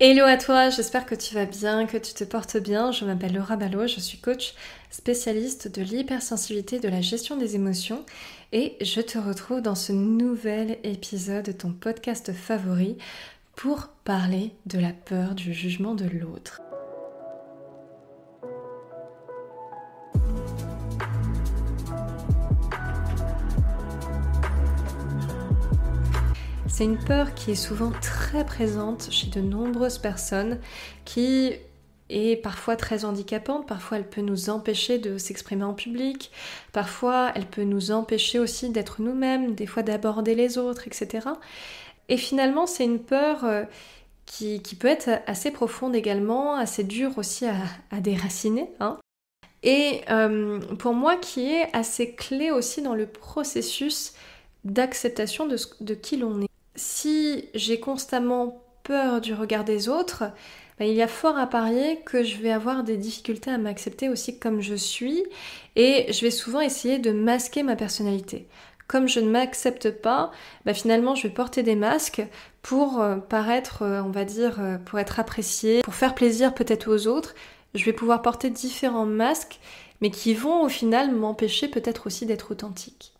Hello à toi, j'espère que tu vas bien, que tu te portes bien. Je m'appelle Laura Ballot, je suis coach spécialiste de l'hypersensibilité, de la gestion des émotions et je te retrouve dans ce nouvel épisode de ton podcast favori pour parler de la peur du jugement de l'autre. C'est une peur qui est souvent très présente chez de nombreuses personnes, qui est parfois très handicapante, parfois elle peut nous empêcher de s'exprimer en public, parfois elle peut nous empêcher aussi d'être nous-mêmes, des fois d'aborder les autres, etc. Et finalement, c'est une peur euh, qui, peut être assez profonde également, assez dure aussi à, déraciner. Hein. Et euh, pour moi, qui est assez clé aussi dans le processus d'acceptation de qui l'on est si j'ai constamment peur du regard des autres, ben, il y a fort à parier que je vais avoir des difficultés à m'accepter aussi comme je suis et je vais souvent essayer de masquer ma personnalité. Comme je ne m'accepte pas, ben, finalement je vais porter des masques pour euh, paraître, euh, on va dire, euh, pour être apprécié, pour faire plaisir peut-être aux autres. Je vais pouvoir porter différents masques, mais qui vont au final m'empêcher peut-être aussi d'être authentique.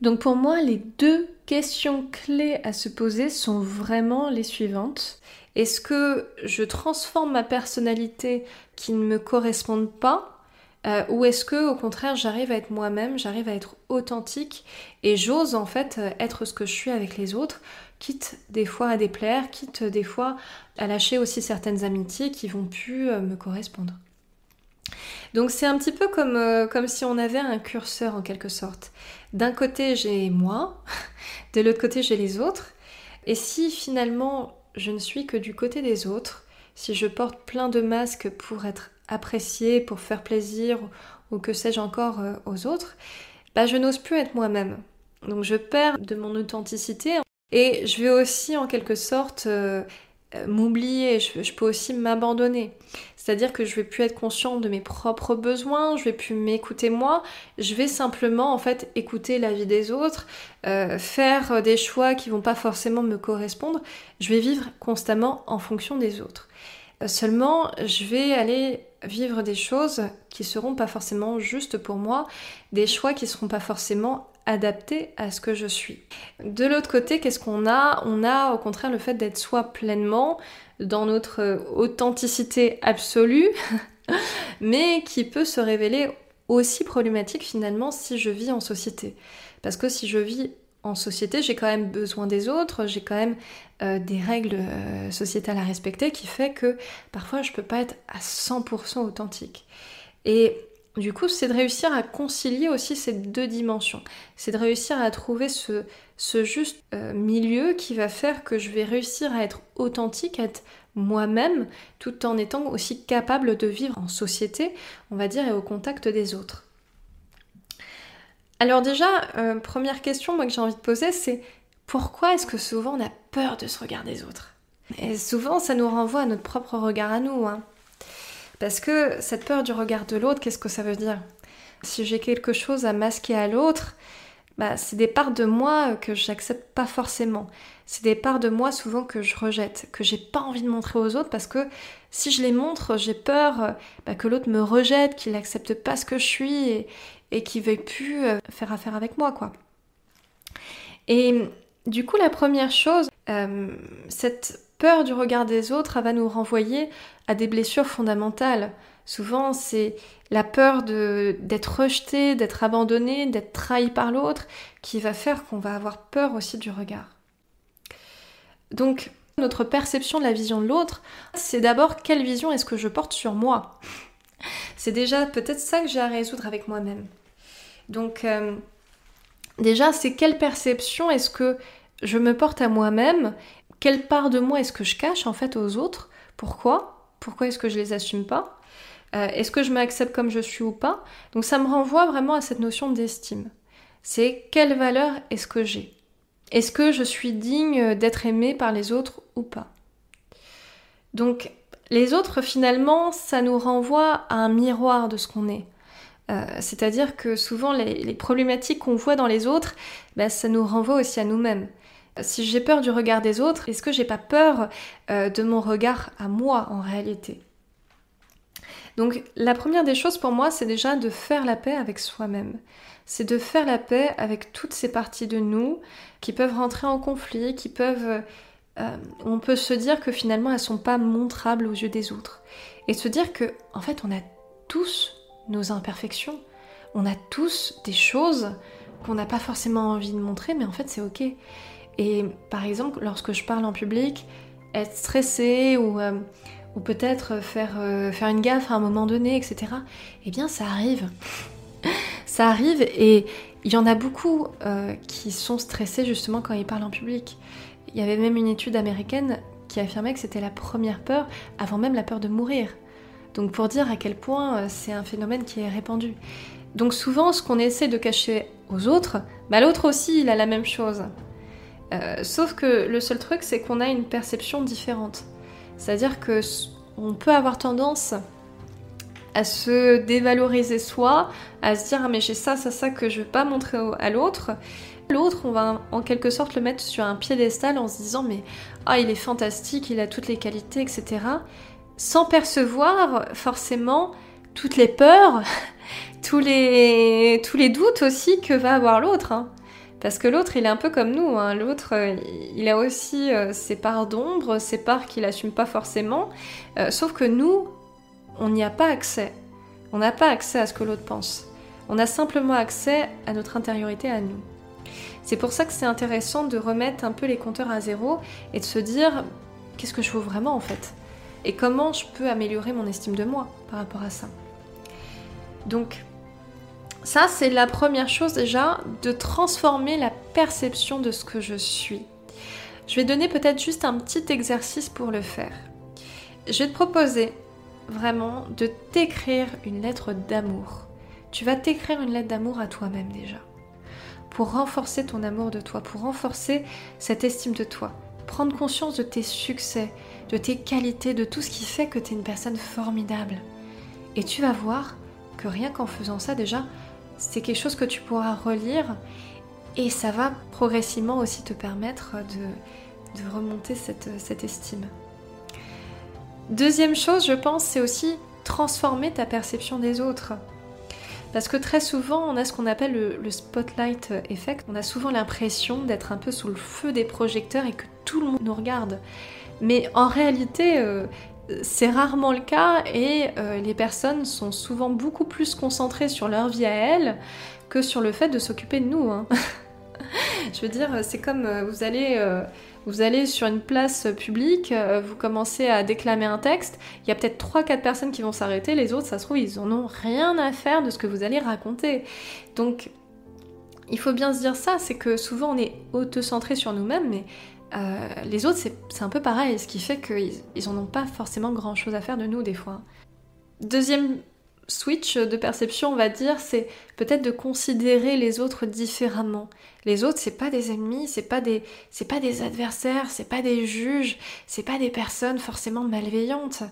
Donc pour moi, les deux questions clés à se poser sont vraiment les suivantes. Est-ce que je transforme ma personnalité qui ne me corresponde pas euh, ou est-ce que au contraire j'arrive à être moi-même, j'arrive à être authentique et j'ose en fait euh, être ce que je suis avec les autres, quitte des fois à déplaire, quitte des fois à lâcher aussi certaines amitiés qui vont plus euh, me correspondre. Donc c'est un petit peu comme, euh, comme si on avait un curseur en quelque sorte. D'un côté j'ai moi, de l'autre côté j'ai les autres. Et si finalement je ne suis que du côté des autres, si je porte plein de masques pour être appréciée, pour faire plaisir ou que sais-je encore euh, aux autres, bah je n'ose plus être moi-même. Donc je perds de mon authenticité et je vais aussi en quelque sorte euh, m'oublier, je, peux aussi m'abandonner. C'est-à-dire que je vais plus être consciente de mes propres besoins, je vais plus m'écouter moi, je vais simplement en fait écouter la vie des autres, euh, faire des choix qui vont pas forcément me correspondre. Je vais vivre constamment en fonction des autres. Euh, seulement, je vais aller vivre des choses qui seront pas forcément justes pour moi, des choix qui seront pas forcément adapté à ce que je suis. De l'autre côté, qu'est-ce qu'on a? On a au contraire le fait d'être soi pleinement dans notre authenticité absolue, mais qui peut se révéler aussi problématique finalement si je vis en société. Parce que si je vis en société, j'ai quand même besoin des autres, j'ai quand même euh, des règles euh, sociétales à respecter qui fait que parfois je peux pas être à 100% authentique. Et du coup, c'est de réussir à concilier aussi ces deux dimensions. C'est de réussir à trouver ce, juste euh, milieu qui va faire que je vais réussir à être authentique, à être moi-même, tout en étant aussi capable de vivre en société, on va dire, et au contact des autres. Alors déjà, euh, première question moi, que j'ai envie de poser, c'est pourquoi est-ce que souvent on a peur de ce regard des autres? Et souvent, ça nous renvoie à notre propre regard à nous. Hein. Parce que cette peur du regard de l'autre, qu'est-ce que ça veut dire? Si j'ai quelque chose à masquer à l'autre, bah, c'est des parts de moi que j'accepte pas forcément. C'est des parts de moi souvent que je rejette, que j'ai pas envie de montrer aux autres parce que si je les montre, j'ai peur bah, que l'autre me rejette, qu'il n'accepte pas ce que je suis et, et qu'il veuille plus euh, faire affaire avec moi, quoi. Et du coup, la première chose, euh, cette peur du regard des autres va nous renvoyer à des blessures fondamentales. Souvent, c'est la peur d'être rejeté, d'être abandonné, d'être trahi par l'autre qui va faire qu'on va avoir peur aussi du regard. Donc, notre perception de la vision de l'autre, c'est d'abord quelle vision est-ce que je porte sur moi? C'est déjà peut-être ça que j'ai à résoudre avec moi-même. Donc, euh, déjà, c'est quelle perception est-ce que je me porte à moi-même quelle part de moi est-ce que je cache en fait aux autres? Pourquoi? Pourquoi est-ce que je les assume pas? Euh, Est-ce que je m'accepte comme je suis ou pas? Donc ça me renvoie vraiment à cette notion d'estime. C'est quelle valeur est-ce que j'ai? Est-ce que je suis digne d'être aimée par les autres ou pas? Donc les autres finalement, ça nous renvoie à un miroir de ce qu'on est. Euh, c'est-à-dire que souvent les, problématiques qu'on voit dans les autres, bah, ça nous renvoie aussi à nous-mêmes. Si j'ai peur du regard des autres, est-ce que j'ai pas peur euh, de mon regard à moi en réalité? Donc la première des choses pour moi, c'est déjà de faire la paix avec soi-même. C'est de faire la paix avec toutes ces parties de nous qui peuvent rentrer en conflit, qui peuvent... Euh, on peut se dire que finalement elles sont pas montrables aux yeux des autres. Et se dire que, en fait, on a tous nos imperfections. On a tous des choses qu'on n'a pas forcément envie de montrer, mais en fait c'est ok. Et par exemple, lorsque je parle en public, être stressé ou, euh, peut-être faire, euh, faire une gaffe à un moment donné, etc., eh bien ça arrive. ça arrive et il y en a beaucoup euh, qui sont stressés justement quand ils parlent en public. Il y avait même une étude américaine qui affirmait que c'était la première peur avant même la peur de mourir. Donc pour dire à quel point c'est un phénomène qui est répandu. Donc souvent, ce qu'on essaie de cacher aux autres, bah, l'autre aussi, il a la même chose. Euh, sauf que le seul truc, c'est qu'on a une perception différente. C'est-à-dire que on peut avoir tendance à se dévaloriser soi, à se dire ah mais j'ai ça, ça, ça que je veux pas montrer à l'autre. L'autre, on va en quelque sorte le mettre sur un piédestal en se disant mais ah il est fantastique, il a toutes les qualités, etc. Sans percevoir forcément toutes les peurs, tous les, tous les doutes aussi que va avoir l'autre. Hein. Parce que l'autre, il est un peu comme nous. Hein. L'autre, il a aussi euh, ses parts d'ombre, ses parts qu'il n'assume pas forcément. Euh, sauf que nous, on n'y a pas accès. On n'a pas accès à ce que l'autre pense. On a simplement accès à notre intériorité à nous. C'est pour ça que c'est intéressant de remettre un peu les compteurs à zéro et de se dire qu'est-ce que je veux vraiment en fait? Et comment je peux améliorer mon estime de moi par rapport à ça? Donc, ça, c'est la première chose déjà, de transformer la perception de ce que je suis. Je vais donner peut-être juste un petit exercice pour le faire. Je vais te proposer vraiment de t'écrire une lettre d'amour. Tu vas t'écrire une lettre d'amour à toi-même déjà. Pour renforcer ton amour de toi, pour renforcer cette estime de toi. Prendre conscience de tes succès, de tes qualités, de tout ce qui fait que tu es une personne formidable. Et tu vas voir que rien qu'en faisant ça déjà, c'est quelque chose que tu pourras relire et ça va progressivement aussi te permettre de, remonter cette, estime. Deuxième chose, je pense, c'est aussi transformer ta perception des autres. Parce que très souvent, on a ce qu'on appelle le, spotlight effect. On a souvent l'impression d'être un peu sous le feu des projecteurs et que tout le monde nous regarde. Mais en réalité, euh, c'est rarement le cas et euh, les personnes sont souvent beaucoup plus concentrées sur leur vie à elles que sur le fait de s'occuper de nous. Hein. Je veux dire, c'est comme euh, vous allez, euh, vous allez sur une place publique, vous commencez à déclamer un texte, il y a peut-être 3-4 personnes qui vont s'arrêter, les autres, ça se trouve, ils en ont rien à faire de ce que vous allez raconter. Donc, il faut bien se dire ça, c'est que souvent on est auto-centré sur nous-mêmes, mais euh, les autres, c'est un peu pareil, ce qui fait qu'ils ils ont pas forcément grand chose à faire de nous des fois. Deuxième switch de perception, on va dire, c'est peut-être de considérer les autres différemment. Les autres, c'est pas des ennemis, c'est pas des, c'est pas des adversaires, c'est pas des juges, c'est pas des personnes forcément malveillantes.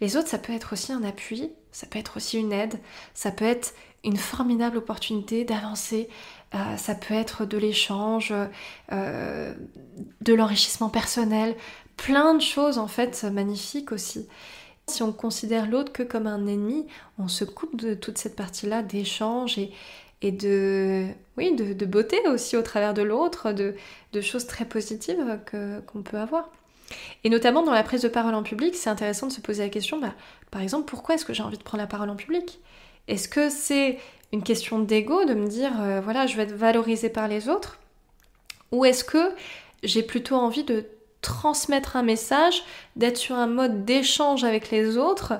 Les autres, ça peut être aussi un appui, ça peut être aussi une aide, ça peut être une formidable opportunité d'avancer, euh, ça peut être de l'échange, euh, de l'enrichissement personnel, plein de choses en fait magnifiques aussi. Si on considère l'autre que comme un ennemi, on se coupe de toute cette partie-là d'échange et, de, oui, de, beauté aussi au travers de l'autre, de, choses très positives qu'on peut avoir. Et notamment dans la prise de parole en public, c'est intéressant de se poser la question, bah, par exemple, pourquoi est-ce que j'ai envie de prendre la parole en public? Est-ce que c'est une question d'ego, de me dire, euh, voilà, je vais être valorisée par les autres Ou est-ce que j'ai plutôt envie de transmettre un message, d'être sur un mode d'échange avec les autres,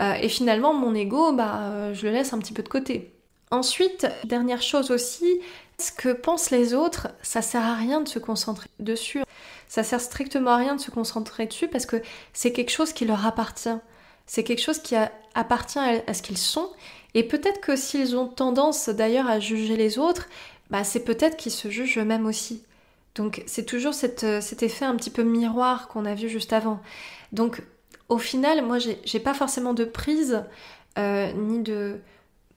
euh, et finalement mon ego, bah, euh, je le laisse un petit peu de côté. Ensuite, dernière chose aussi, ce que pensent les autres, ça sert à rien de se concentrer dessus. Ça sert strictement à rien de se concentrer dessus parce que c'est quelque chose qui leur appartient. C'est quelque chose qui appartient à ce qu'ils sont et peut-être que s'ils ont tendance d'ailleurs à juger les autres, bah c'est peut-être qu'ils se jugent eux-mêmes aussi. Donc c'est toujours euh, cet effet un petit peu miroir qu'on a vu juste avant. Donc au final, moi j'ai pas forcément de prise euh, ni de,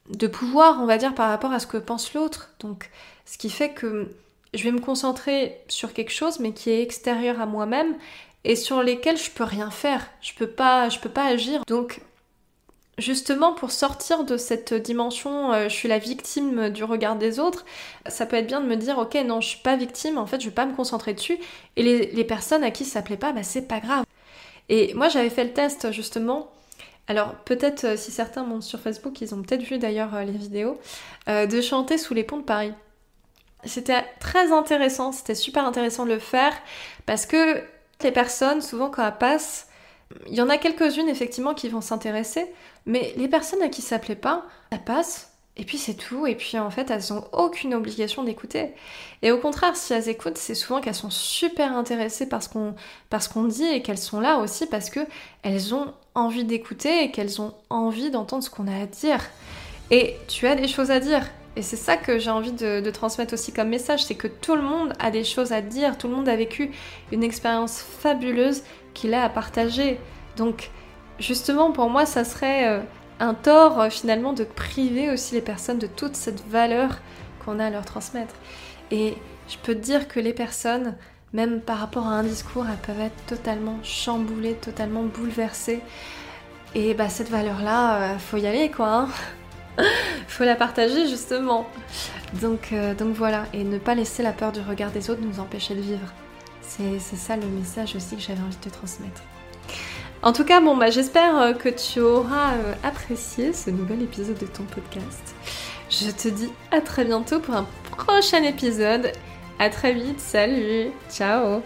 de pouvoir, on va dire, par rapport à ce que pense l'autre. Donc ce qui fait que je vais me concentrer sur quelque chose mais qui est extérieur à moi-même et sur lesquels je peux rien faire. Je peux pas, je peux pas agir. Donc justement pour sortir de cette dimension euh, je suis la victime du regard des autres, ça peut être bien de me dire ok non je suis pas victime, en fait je vais pas me concentrer dessus et les, personnes à qui ça plaît pas, bah c'est pas grave. Et moi j'avais fait le test justement. Alors peut-être euh, si certains montent sur Facebook, ils ont peut-être vu d'ailleurs euh, les vidéos, de chanter sous les ponts de Paris. C'était très intéressant, c'était super intéressant de le faire parce que les personnes, souvent quand elles passent, il y en a quelques-unes effectivement qui vont s'intéresser, mais les personnes à qui ça plaît pas, elles passent, et puis c'est tout, et puis en fait elles ont aucune obligation d'écouter. Et au contraire, si elles écoutent, c'est souvent qu'elles sont super intéressées par ce qu'on, par ce qu'on dit et qu'elles sont là aussi parce que elles ont envie d'écouter et qu'elles ont envie d'entendre ce qu'on a à dire. Et tu as des choses à dire. Et c'est ça que j'ai envie de, transmettre aussi comme message, c'est que tout le monde a des choses à dire, tout le monde a vécu une expérience fabuleuse qu'il a à partager. Donc justement pour moi ça serait euh, un tort euh, finalement de priver aussi les personnes de toute cette valeur qu'on a à leur transmettre. Et je peux te dire que les personnes, même par rapport à un discours, elles peuvent être totalement chamboulées, totalement bouleversées. Et bah cette valeur-là, euh, faut y aller quoi. Hein faut la partager justement. Donc, donc voilà, et ne pas laisser la peur du regard des autres nous empêcher de vivre. C'est ça le message aussi que j'avais envie de te transmettre. En tout cas, bon, bah, j'espère euh, que tu auras euh, apprécié ce nouvel épisode de ton podcast. Je te dis à très bientôt pour un prochain épisode. À très vite, salut, ciao